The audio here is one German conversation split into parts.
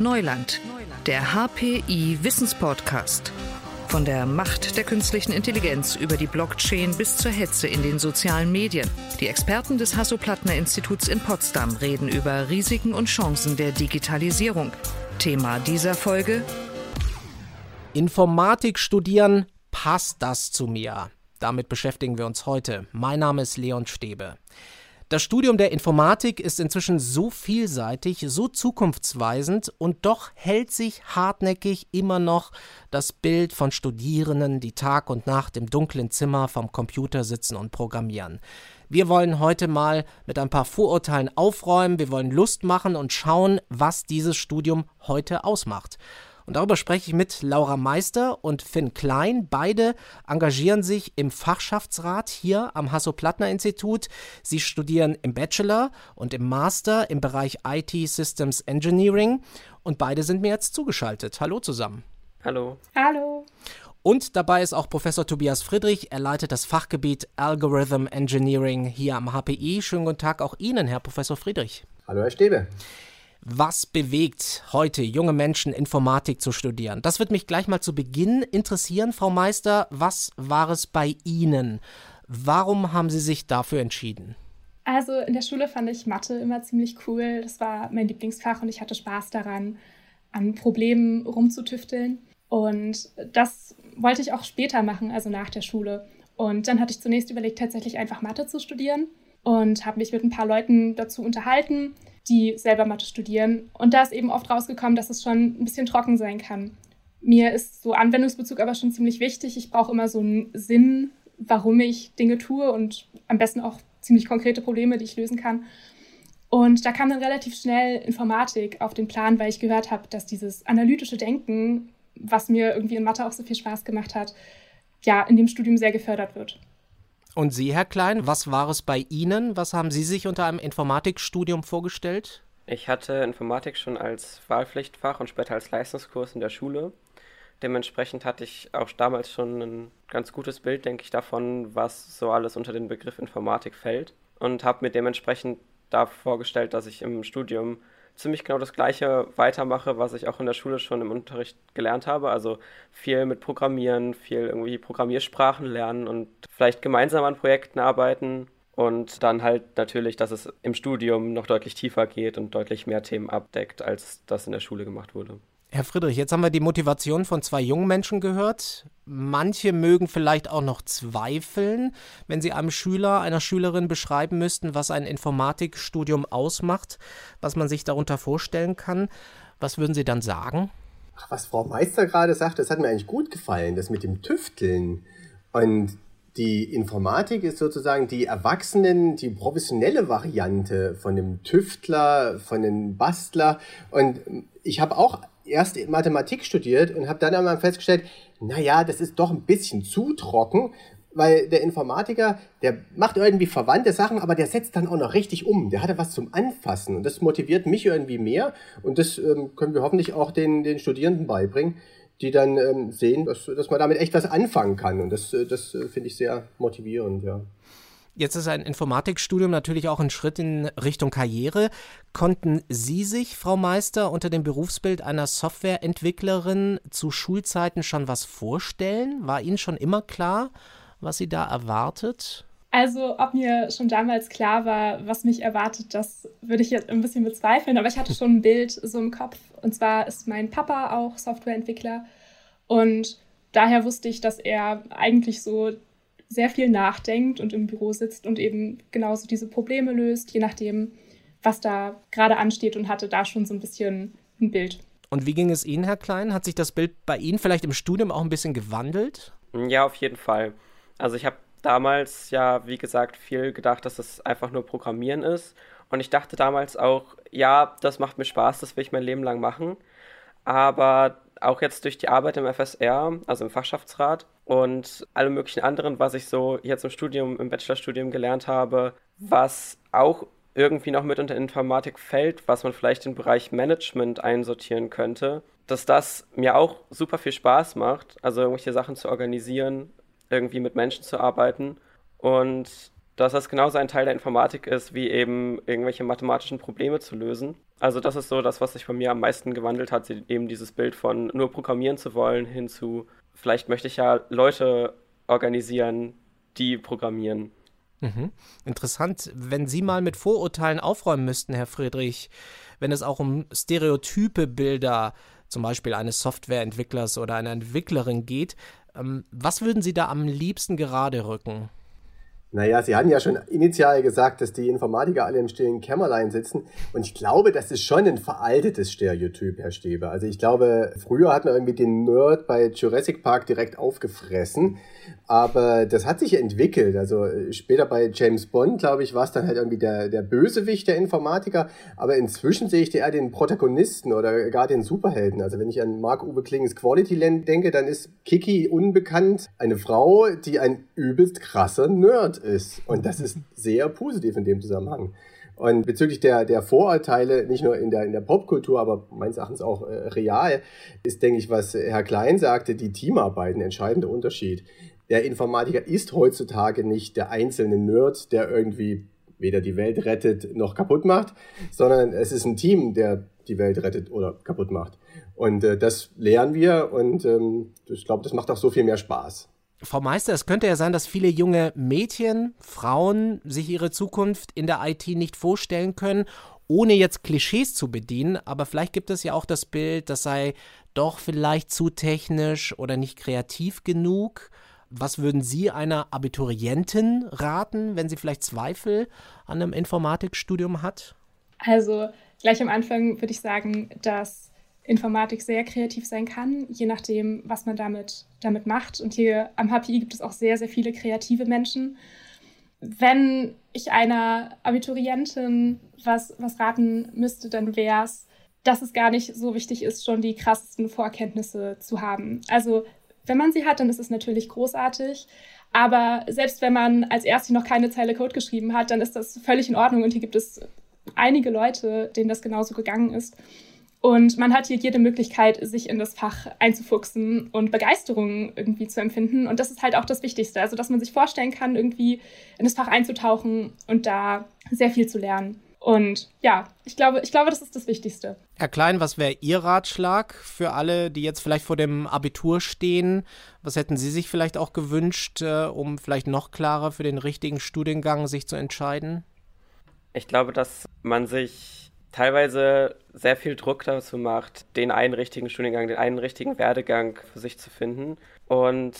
Neuland, der HPI Wissenspodcast. Von der Macht der künstlichen Intelligenz über die Blockchain bis zur Hetze in den sozialen Medien. Die Experten des Hasso-Plattner-Instituts in Potsdam reden über Risiken und Chancen der Digitalisierung. Thema dieser Folge: Informatik studieren, passt das zu mir? Damit beschäftigen wir uns heute. Mein Name ist Leon Stäbe. Das Studium der Informatik ist inzwischen so vielseitig, so zukunftsweisend und doch hält sich hartnäckig immer noch das Bild von Studierenden, die Tag und Nacht im dunklen Zimmer vom Computer sitzen und programmieren. Wir wollen heute mal mit ein paar Vorurteilen aufräumen, wir wollen Lust machen und schauen, was dieses Studium heute ausmacht. Und darüber spreche ich mit Laura Meister und Finn Klein. Beide engagieren sich im Fachschaftsrat hier am Hasso-Plattner-Institut. Sie studieren im Bachelor und im Master im Bereich IT Systems Engineering. Und beide sind mir jetzt zugeschaltet. Hallo zusammen. Hallo. Hallo. Und dabei ist auch Professor Tobias Friedrich. Er leitet das Fachgebiet Algorithm Engineering hier am HPI. Schönen guten Tag auch Ihnen, Herr Professor Friedrich. Hallo, Herr Stäbe. Was bewegt heute junge Menschen, Informatik zu studieren? Das wird mich gleich mal zu Beginn interessieren, Frau Meister. Was war es bei Ihnen? Warum haben Sie sich dafür entschieden? Also in der Schule fand ich Mathe immer ziemlich cool. Das war mein Lieblingsfach und ich hatte Spaß daran, an Problemen rumzutüfteln. Und das wollte ich auch später machen, also nach der Schule. Und dann hatte ich zunächst überlegt, tatsächlich einfach Mathe zu studieren und habe mich mit ein paar Leuten dazu unterhalten die selber Mathe studieren. Und da ist eben oft rausgekommen, dass es schon ein bisschen trocken sein kann. Mir ist so Anwendungsbezug aber schon ziemlich wichtig. Ich brauche immer so einen Sinn, warum ich Dinge tue und am besten auch ziemlich konkrete Probleme, die ich lösen kann. Und da kam dann relativ schnell Informatik auf den Plan, weil ich gehört habe, dass dieses analytische Denken, was mir irgendwie in Mathe auch so viel Spaß gemacht hat, ja, in dem Studium sehr gefördert wird. Und Sie, Herr Klein, was war es bei Ihnen? Was haben Sie sich unter einem Informatikstudium vorgestellt? Ich hatte Informatik schon als Wahlpflichtfach und später als Leistungskurs in der Schule. Dementsprechend hatte ich auch damals schon ein ganz gutes Bild, denke ich, davon, was so alles unter den Begriff Informatik fällt. Und habe mir dementsprechend da vorgestellt, dass ich im Studium ziemlich genau das Gleiche weitermache, was ich auch in der Schule schon im Unterricht gelernt habe. Also viel mit Programmieren, viel irgendwie Programmiersprachen lernen und vielleicht gemeinsam an Projekten arbeiten. Und dann halt natürlich, dass es im Studium noch deutlich tiefer geht und deutlich mehr Themen abdeckt, als das in der Schule gemacht wurde. Herr Friedrich, jetzt haben wir die Motivation von zwei jungen Menschen gehört. Manche mögen vielleicht auch noch zweifeln, wenn sie einem Schüler, einer Schülerin beschreiben müssten, was ein Informatikstudium ausmacht, was man sich darunter vorstellen kann. Was würden Sie dann sagen? Ach, was Frau Meister gerade sagt, das hat mir eigentlich gut gefallen, das mit dem Tüfteln. Und die Informatik ist sozusagen die Erwachsenen, die professionelle Variante von dem Tüftler, von dem Bastler. Und ich habe auch erst Mathematik studiert und habe dann einmal festgestellt, naja, das ist doch ein bisschen zu trocken, weil der Informatiker, der macht irgendwie verwandte Sachen, aber der setzt dann auch noch richtig um. Der hatte was zum Anfassen und das motiviert mich irgendwie mehr und das ähm, können wir hoffentlich auch den, den Studierenden beibringen, die dann ähm, sehen, dass, dass man damit echt was anfangen kann und das, äh, das äh, finde ich sehr motivierend, ja. Jetzt ist ein Informatikstudium natürlich auch ein Schritt in Richtung Karriere. Konnten Sie sich, Frau Meister, unter dem Berufsbild einer Softwareentwicklerin zu Schulzeiten schon was vorstellen? War Ihnen schon immer klar, was Sie da erwartet? Also, ob mir schon damals klar war, was mich erwartet, das würde ich jetzt ein bisschen bezweifeln. Aber ich hatte schon ein Bild so im Kopf. Und zwar ist mein Papa auch Softwareentwickler. Und daher wusste ich, dass er eigentlich so sehr viel nachdenkt und im Büro sitzt und eben genauso diese Probleme löst, je nachdem, was da gerade ansteht und hatte da schon so ein bisschen ein Bild. Und wie ging es Ihnen, Herr Klein? Hat sich das Bild bei Ihnen vielleicht im Studium auch ein bisschen gewandelt? Ja, auf jeden Fall. Also ich habe damals ja, wie gesagt, viel gedacht, dass es einfach nur Programmieren ist. Und ich dachte damals auch, ja, das macht mir Spaß, das will ich mein Leben lang machen. Aber auch jetzt durch die Arbeit im FSR, also im Fachschaftsrat und alle möglichen anderen, was ich so jetzt im Studium, im Bachelorstudium gelernt habe, was auch irgendwie noch mit unter Informatik fällt, was man vielleicht im Bereich Management einsortieren könnte, dass das mir auch super viel Spaß macht, also irgendwelche Sachen zu organisieren, irgendwie mit Menschen zu arbeiten und dass das genauso ein Teil der Informatik ist, wie eben irgendwelche mathematischen Probleme zu lösen. Also das ist so das, was sich bei mir am meisten gewandelt hat, eben dieses Bild von nur programmieren zu wollen hin zu, vielleicht möchte ich ja Leute organisieren, die programmieren. Mhm. Interessant, wenn Sie mal mit Vorurteilen aufräumen müssten, Herr Friedrich, wenn es auch um stereotype Bilder, zum Beispiel eines Softwareentwicklers oder einer Entwicklerin geht, ähm, was würden Sie da am liebsten gerade rücken? Naja, Sie hatten ja schon initial gesagt, dass die Informatiker alle im stillen Kämmerlein sitzen. Und ich glaube, das ist schon ein veraltetes Stereotyp, Herr Stäbe. Also ich glaube, früher hat man irgendwie den Nerd bei Jurassic Park direkt aufgefressen. Aber das hat sich entwickelt. Also äh, später bei James Bond, glaube ich, war es dann halt irgendwie der, der Bösewicht der Informatiker. Aber inzwischen sehe ich eher den Protagonisten oder gar den Superhelden. Also wenn ich an Mark-Uwe Klings Quality Land denke, dann ist Kiki unbekannt eine Frau, die ein übelst krasser Nerd ist. Und das ist sehr positiv in dem Zusammenhang. Und bezüglich der, der Vorurteile, nicht nur in der, in der Popkultur, aber meines Erachtens auch äh, real, ist, denke ich, was Herr Klein sagte, die Teamarbeit ein entscheidender Unterschied. Der Informatiker ist heutzutage nicht der einzelne Nerd, der irgendwie weder die Welt rettet noch kaputt macht, sondern es ist ein Team, der die Welt rettet oder kaputt macht. Und äh, das lernen wir und ähm, ich glaube, das macht auch so viel mehr Spaß. Frau Meister, es könnte ja sein, dass viele junge Mädchen, Frauen sich ihre Zukunft in der IT nicht vorstellen können, ohne jetzt Klischees zu bedienen. Aber vielleicht gibt es ja auch das Bild, das sei doch vielleicht zu technisch oder nicht kreativ genug. Was würden Sie einer Abiturientin raten, wenn sie vielleicht Zweifel an einem Informatikstudium hat? Also gleich am Anfang würde ich sagen, dass Informatik sehr kreativ sein kann, je nachdem, was man damit, damit macht. Und hier am HPI gibt es auch sehr, sehr viele kreative Menschen. Wenn ich einer Abiturientin was, was raten müsste, dann wäre es, dass es gar nicht so wichtig ist, schon die krassesten Vorkenntnisse zu haben. Also wenn man sie hat, dann ist es natürlich großartig. Aber selbst wenn man als erstes noch keine Zeile Code geschrieben hat, dann ist das völlig in Ordnung. Und hier gibt es einige Leute, denen das genauso gegangen ist. Und man hat hier jede Möglichkeit, sich in das Fach einzufuchsen und Begeisterung irgendwie zu empfinden. Und das ist halt auch das Wichtigste. Also, dass man sich vorstellen kann, irgendwie in das Fach einzutauchen und da sehr viel zu lernen. Und ja, ich glaube, ich glaube, das ist das Wichtigste. Herr Klein, was wäre Ihr Ratschlag für alle, die jetzt vielleicht vor dem Abitur stehen? Was hätten Sie sich vielleicht auch gewünscht, äh, um vielleicht noch klarer für den richtigen Studiengang sich zu entscheiden? Ich glaube, dass man sich teilweise sehr viel Druck dazu macht, den einen richtigen Studiengang, den einen richtigen Werdegang für sich zu finden. Und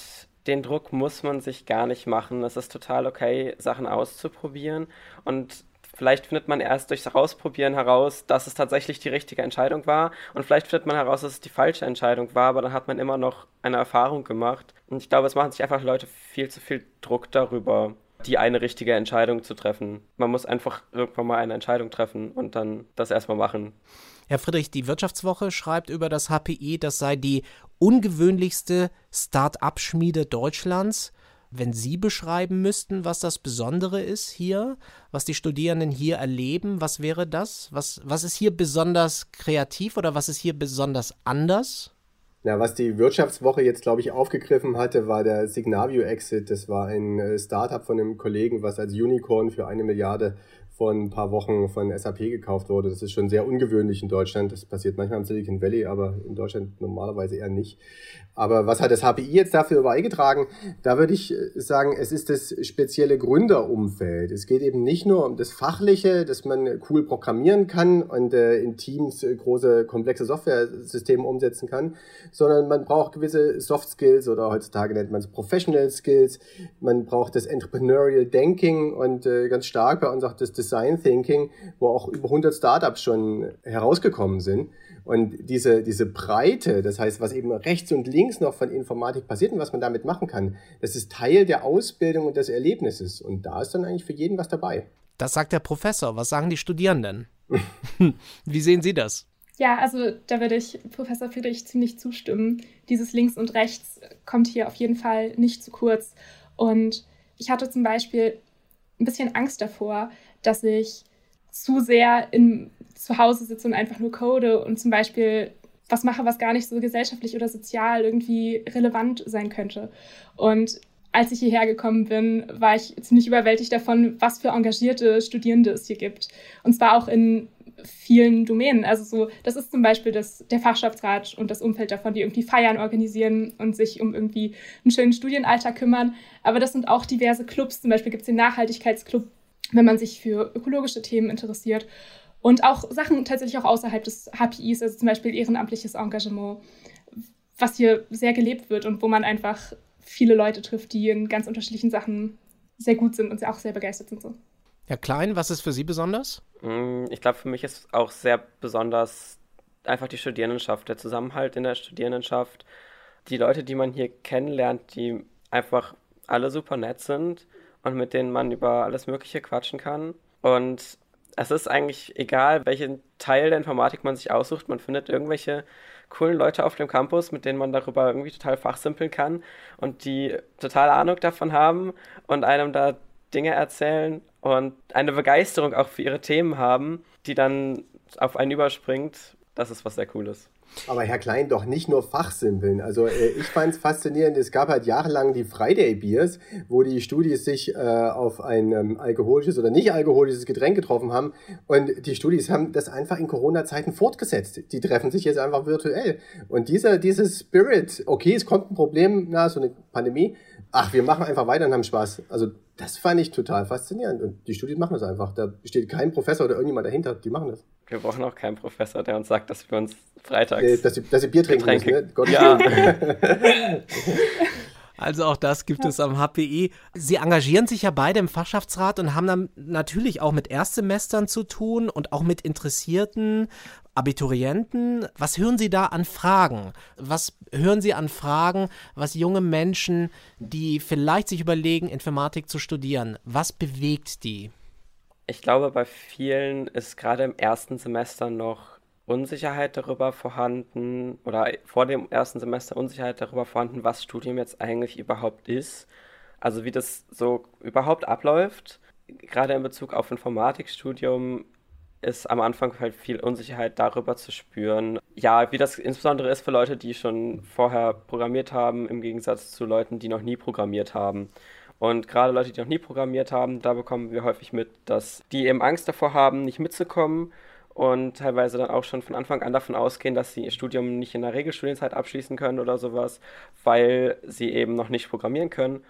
den Druck muss man sich gar nicht machen. Es ist total okay, Sachen auszuprobieren. Und vielleicht findet man erst durchs Rausprobieren heraus, dass es tatsächlich die richtige Entscheidung war. Und vielleicht findet man heraus, dass es die falsche Entscheidung war, aber dann hat man immer noch eine Erfahrung gemacht. Und ich glaube, es machen sich einfach Leute viel zu viel Druck darüber, die eine richtige Entscheidung zu treffen. Man muss einfach irgendwann mal eine Entscheidung treffen und dann das erstmal machen. Herr Friedrich, die Wirtschaftswoche schreibt über das HPI, das sei die ungewöhnlichste Start-up-Schmiede Deutschlands. Wenn Sie beschreiben müssten, was das Besondere ist hier, was die Studierenden hier erleben, was wäre das? Was, was ist hier besonders kreativ oder was ist hier besonders anders? Ja, was die Wirtschaftswoche jetzt, glaube ich, aufgegriffen hatte, war der Signavio Exit. Das war ein äh, Startup von einem Kollegen, was als Unicorn für eine Milliarde vor ein paar Wochen von SAP gekauft wurde. Das ist schon sehr ungewöhnlich in Deutschland. Das passiert manchmal im Silicon Valley, aber in Deutschland normalerweise eher nicht. Aber was hat das HPI jetzt dafür beigetragen? Da würde ich äh, sagen, es ist das spezielle Gründerumfeld. Es geht eben nicht nur um das Fachliche, dass man cool programmieren kann und äh, in Teams äh, große, komplexe Software-Systeme umsetzen kann, sondern man braucht gewisse Soft Skills oder heutzutage nennt man es Professional Skills. Man braucht das Entrepreneurial Denking und ganz stark bei uns auch das Design Thinking, wo auch über 100 Startups schon herausgekommen sind. Und diese, diese Breite, das heißt, was eben rechts und links noch von Informatik passiert und was man damit machen kann, das ist Teil der Ausbildung und des Erlebnisses. Und da ist dann eigentlich für jeden was dabei. Das sagt der Professor. Was sagen die Studierenden? Wie sehen Sie das? Ja, also da würde ich Professor Friedrich ziemlich zustimmen. Dieses Links und Rechts kommt hier auf jeden Fall nicht zu kurz. Und ich hatte zum Beispiel ein bisschen Angst davor, dass ich zu sehr in, zu Hause sitze und einfach nur code und zum Beispiel was mache, was gar nicht so gesellschaftlich oder sozial irgendwie relevant sein könnte. Und als ich hierher gekommen bin, war ich ziemlich überwältigt davon, was für engagierte Studierende es hier gibt. Und zwar auch in vielen Domänen. Also so, das ist zum Beispiel das, der Fachschaftsrat und das Umfeld davon, die irgendwie Feiern organisieren und sich um irgendwie einen schönen Studienalltag kümmern. Aber das sind auch diverse Clubs. Zum Beispiel gibt es den Nachhaltigkeitsclub, wenn man sich für ökologische Themen interessiert. Und auch Sachen tatsächlich auch außerhalb des HPIs, also zum Beispiel ehrenamtliches Engagement, was hier sehr gelebt wird und wo man einfach viele Leute trifft, die in ganz unterschiedlichen Sachen sehr gut sind und auch sehr begeistert sind. So. Herr Klein, was ist für Sie besonders? Mm, ich glaube, für mich ist auch sehr besonders einfach die Studierendenschaft, der Zusammenhalt in der Studierendenschaft, die Leute, die man hier kennenlernt, die einfach alle super nett sind und mit denen man über alles Mögliche quatschen kann. Und es ist eigentlich egal, welchen Teil der Informatik man sich aussucht, man findet irgendwelche coolen Leute auf dem Campus, mit denen man darüber irgendwie total fachsimpeln kann und die total Ahnung davon haben und einem da Dinge erzählen und eine Begeisterung auch für ihre Themen haben, die dann auf einen überspringt. Das ist was sehr Cooles. Aber Herr Klein, doch nicht nur fachsimpeln. Also äh, ich fand es faszinierend, es gab halt jahrelang die Friday Beers, wo die Studis sich äh, auf ein ähm, alkoholisches oder nicht alkoholisches Getränk getroffen haben. Und die Studis haben das einfach in Corona-Zeiten fortgesetzt. Die treffen sich jetzt einfach virtuell. Und dieser, dieses Spirit, okay, es kommt ein Problem, na, so eine Pandemie, ach, wir machen einfach weiter und haben Spaß. Also das fand ich total faszinierend. Und die Studien machen das einfach. Da steht kein Professor oder irgendjemand dahinter, die machen das. Wir brauchen auch keinen Professor, der uns sagt, dass wir uns freitags. Äh, dass, sie, dass sie Bier trinken müssen, ne? Gott ja. Also auch das gibt es am HPI. Sie engagieren sich ja beide im Fachschaftsrat und haben dann natürlich auch mit Erstsemestern zu tun und auch mit Interessierten, Abiturienten. Was hören Sie da an Fragen? Was hören Sie an Fragen, was junge Menschen, die vielleicht sich überlegen, Informatik zu studieren, was bewegt die? Ich glaube, bei vielen ist gerade im ersten Semester noch Unsicherheit darüber vorhanden oder vor dem ersten Semester Unsicherheit darüber vorhanden, was Studium jetzt eigentlich überhaupt ist. Also wie das so überhaupt abläuft. Gerade in Bezug auf Informatikstudium ist am Anfang halt viel Unsicherheit darüber zu spüren. Ja, wie das insbesondere ist für Leute, die schon vorher programmiert haben, im Gegensatz zu Leuten, die noch nie programmiert haben. Und gerade Leute, die noch nie programmiert haben, da bekommen wir häufig mit, dass die eben Angst davor haben, nicht mitzukommen und teilweise dann auch schon von Anfang an davon ausgehen, dass sie ihr Studium nicht in der Regelstudienzeit abschließen können oder sowas, weil sie eben noch nicht programmieren können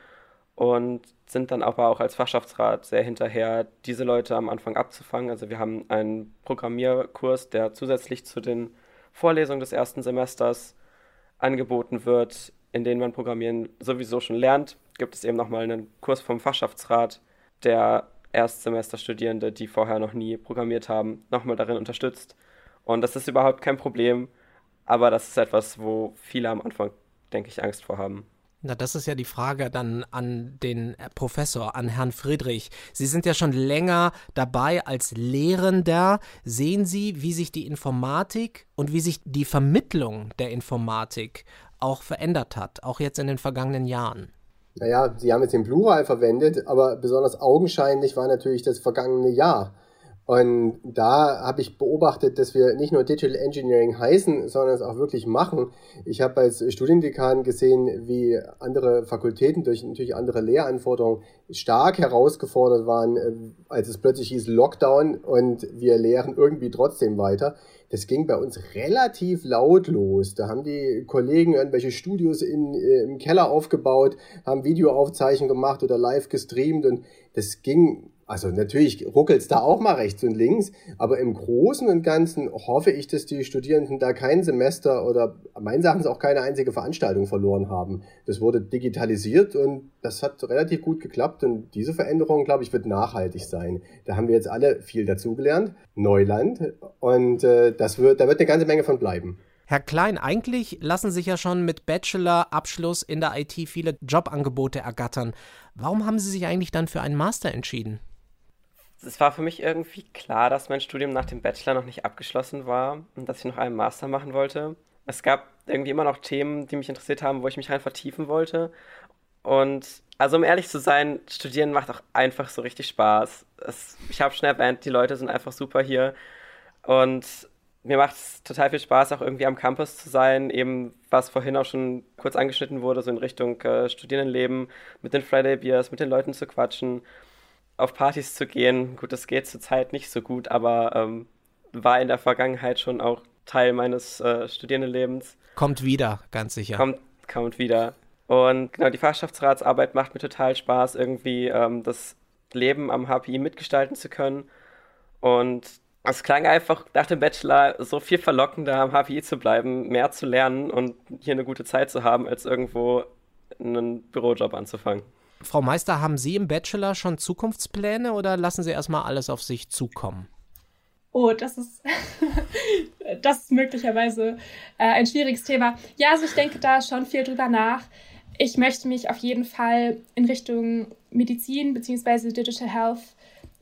und sind dann aber auch als Fachschaftsrat sehr hinterher, diese Leute am Anfang abzufangen. Also wir haben einen Programmierkurs, der zusätzlich zu den Vorlesungen des ersten Semesters angeboten wird, in denen man Programmieren sowieso schon lernt. Gibt es eben nochmal einen Kurs vom Fachschaftsrat, der Erstsemesterstudierende, die vorher noch nie programmiert haben, nochmal darin unterstützt. Und das ist überhaupt kein Problem, aber das ist etwas, wo viele am Anfang, denke ich, Angst vor haben. Na, das ist ja die Frage dann an den Professor, an Herrn Friedrich. Sie sind ja schon länger dabei als Lehrender. Sehen Sie, wie sich die Informatik und wie sich die Vermittlung der Informatik auch verändert hat, auch jetzt in den vergangenen Jahren? Naja, Sie haben jetzt den Plural verwendet, aber besonders augenscheinlich war natürlich das vergangene Jahr. Und da habe ich beobachtet, dass wir nicht nur Digital Engineering heißen, sondern es auch wirklich machen. Ich habe als Studiendekan gesehen, wie andere Fakultäten durch natürlich andere Lehranforderungen stark herausgefordert waren, äh, als es plötzlich hieß Lockdown und wir lehren irgendwie trotzdem weiter. Das ging bei uns relativ laut los. Da haben die Kollegen irgendwelche Studios in, äh, im Keller aufgebaut, haben Videoaufzeichnungen gemacht oder live gestreamt und das ging also natürlich ruckelt es da auch mal rechts und links, aber im Großen und Ganzen hoffe ich, dass die Studierenden da kein Semester oder meines Erachtens auch keine einzige Veranstaltung verloren haben. Das wurde digitalisiert und das hat relativ gut geklappt und diese Veränderung, glaube ich, wird nachhaltig sein. Da haben wir jetzt alle viel dazugelernt, Neuland und äh, das wird, da wird eine ganze Menge von bleiben. Herr Klein, eigentlich lassen sich ja schon mit Bachelor-Abschluss in der IT viele Jobangebote ergattern. Warum haben Sie sich eigentlich dann für einen Master entschieden? Es war für mich irgendwie klar, dass mein Studium nach dem Bachelor noch nicht abgeschlossen war und dass ich noch einen Master machen wollte. Es gab irgendwie immer noch Themen, die mich interessiert haben, wo ich mich rein vertiefen wollte. Und also um ehrlich zu sein, studieren macht auch einfach so richtig Spaß. Es, ich habe schon erwähnt, die Leute sind einfach super hier. Und mir macht es total viel Spaß, auch irgendwie am Campus zu sein, eben was vorhin auch schon kurz angeschnitten wurde, so in Richtung äh, Studierendenleben, mit den Friday Beers, mit den Leuten zu quatschen auf Partys zu gehen. Gut, das geht zurzeit nicht so gut, aber ähm, war in der Vergangenheit schon auch Teil meines äh, Studierendenlebens. Kommt wieder, ganz sicher. Kommt, kommt wieder. Und genau, die Fachschaftsratsarbeit macht mir total Spaß, irgendwie ähm, das Leben am HPI mitgestalten zu können. Und es klang einfach nach dem Bachelor so viel verlockender, am HPI zu bleiben, mehr zu lernen und hier eine gute Zeit zu haben, als irgendwo einen Bürojob anzufangen. Frau Meister, haben Sie im Bachelor schon Zukunftspläne oder lassen Sie erstmal alles auf sich zukommen? Oh, das ist, das ist möglicherweise äh, ein schwieriges Thema. Ja, also ich denke da schon viel drüber nach. Ich möchte mich auf jeden Fall in Richtung Medizin bzw. Digital Health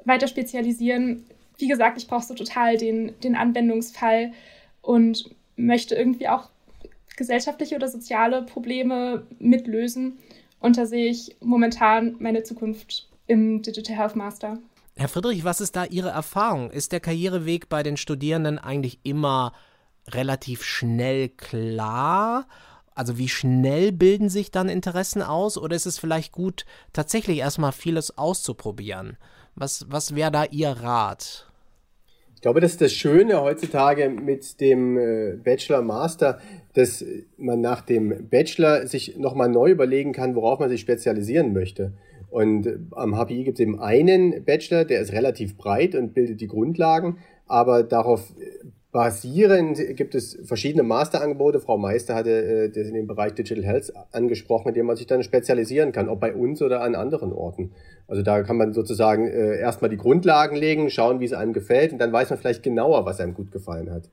weiter spezialisieren. Wie gesagt, ich brauche so total den, den Anwendungsfall und möchte irgendwie auch gesellschaftliche oder soziale Probleme mitlösen. Und da sehe ich momentan meine Zukunft im Digital Health Master. Herr Friedrich, was ist da Ihre Erfahrung? Ist der Karriereweg bei den Studierenden eigentlich immer relativ schnell klar? Also wie schnell bilden sich dann Interessen aus oder ist es vielleicht gut, tatsächlich erstmal vieles auszuprobieren? Was, was wäre da Ihr Rat? Ich glaube, das ist das Schöne heutzutage mit dem äh, Bachelor Master, dass man nach dem Bachelor sich nochmal neu überlegen kann, worauf man sich spezialisieren möchte. Und am HPI gibt es eben einen Bachelor, der ist relativ breit und bildet die Grundlagen, aber darauf basierend gibt es verschiedene Masterangebote. Frau Meister hatte äh, das in dem Bereich Digital Health angesprochen, in dem man sich dann spezialisieren kann, ob bei uns oder an anderen Orten. Also da kann man sozusagen äh, erstmal die Grundlagen legen, schauen, wie es einem gefällt und dann weiß man vielleicht genauer, was einem gut gefallen hat.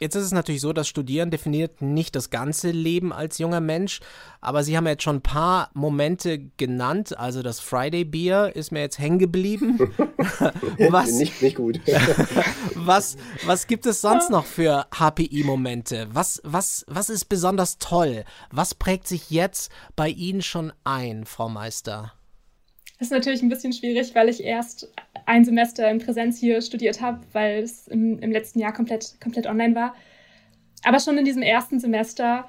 Jetzt ist es natürlich so, dass Studieren definiert nicht das ganze Leben als junger Mensch, aber Sie haben jetzt schon ein paar Momente genannt. Also das Friday Beer ist mir jetzt hängen geblieben. was, nicht, nicht gut. was, was gibt es sonst noch für HPI-Momente? Was, was, was ist besonders toll? Was prägt sich jetzt bei Ihnen schon ein, Frau Meister? Das ist natürlich ein bisschen schwierig, weil ich erst ein Semester in Präsenz hier studiert habe, weil es im, im letzten Jahr komplett, komplett online war. Aber schon in diesem ersten Semester,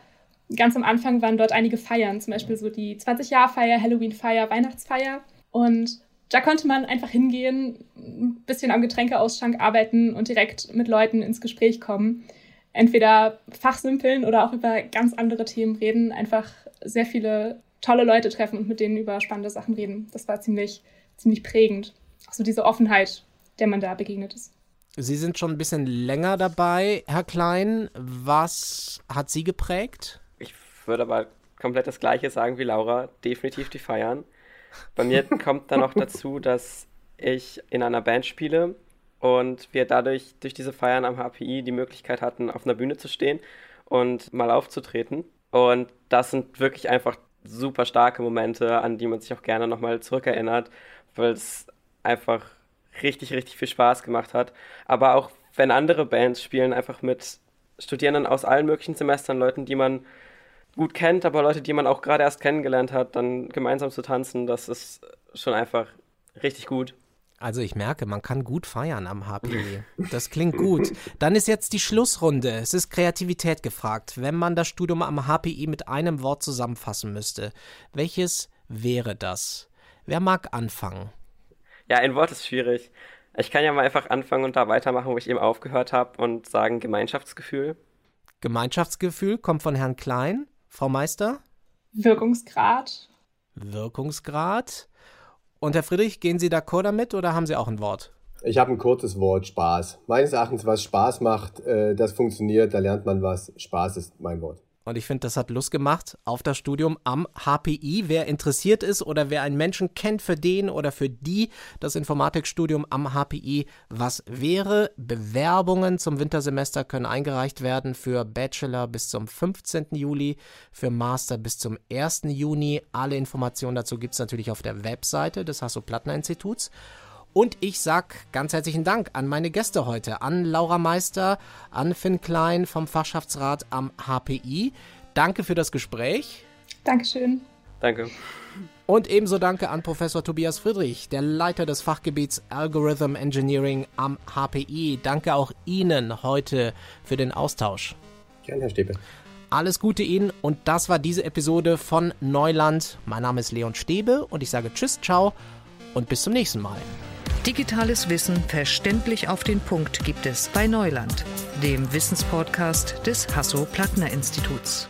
ganz am Anfang, waren dort einige Feiern, zum Beispiel so die 20-Jahr-Feier, Halloween-Feier, Weihnachtsfeier. Und da konnte man einfach hingehen, ein bisschen am Getränkeausschank arbeiten und direkt mit Leuten ins Gespräch kommen. Entweder fachsimpeln oder auch über ganz andere Themen reden. Einfach sehr viele tolle Leute treffen und mit denen über spannende Sachen reden. Das war ziemlich, ziemlich prägend. Auch so diese Offenheit, der man da begegnet ist. Sie sind schon ein bisschen länger dabei, Herr Klein. Was hat Sie geprägt? Ich würde aber komplett das Gleiche sagen wie Laura. Definitiv die Feiern. Bei mir kommt dann noch dazu, dass ich in einer Band spiele und wir dadurch durch diese Feiern am HPI die Möglichkeit hatten, auf einer Bühne zu stehen und mal aufzutreten. Und das sind wirklich einfach super starke Momente, an die man sich auch gerne nochmal zurückerinnert, weil es einfach richtig, richtig viel Spaß gemacht hat. Aber auch wenn andere Bands spielen, einfach mit Studierenden aus allen möglichen Semestern, Leuten, die man gut kennt, aber Leute, die man auch gerade erst kennengelernt hat, dann gemeinsam zu tanzen, das ist schon einfach richtig gut. Also ich merke, man kann gut feiern am HPE. Das klingt gut. Dann ist jetzt die Schlussrunde. Es ist Kreativität gefragt. Wenn man das Studium am HPI mit einem Wort zusammenfassen müsste, welches wäre das? Wer mag anfangen? Ja, ein Wort ist schwierig. Ich kann ja mal einfach anfangen und da weitermachen, wo ich eben aufgehört habe und sagen Gemeinschaftsgefühl. Gemeinschaftsgefühl kommt von Herrn Klein. Frau Meister? Wirkungsgrad. Wirkungsgrad. Und Herr Friedrich, gehen Sie d'accord damit oder haben Sie auch ein Wort? Ich habe ein kurzes Wort, Spaß. Meines Erachtens, was Spaß macht, äh, das funktioniert, da lernt man was. Spaß ist mein Wort. Und ich finde, das hat Lust gemacht auf das Studium am HPI. Wer interessiert ist oder wer einen Menschen kennt, für den oder für die das Informatikstudium am HPI was wäre. Bewerbungen zum Wintersemester können eingereicht werden für Bachelor bis zum 15. Juli, für Master bis zum 1. Juni. Alle Informationen dazu gibt es natürlich auf der Webseite des Hasso-Plattner-Instituts. Und ich sag ganz herzlichen Dank an meine Gäste heute, an Laura Meister, an Finn Klein vom Fachschaftsrat am HPI. Danke für das Gespräch. Dankeschön. Danke. Und ebenso danke an Professor Tobias Friedrich, der Leiter des Fachgebiets Algorithm Engineering am HPI. Danke auch Ihnen heute für den Austausch. Gerne, Herr Stäbe. Alles Gute Ihnen und das war diese Episode von Neuland. Mein Name ist Leon Stäbe und ich sage Tschüss, ciao und bis zum nächsten Mal. Digitales Wissen verständlich auf den Punkt gibt es bei Neuland, dem Wissenspodcast des Hasso-Plattner-Instituts.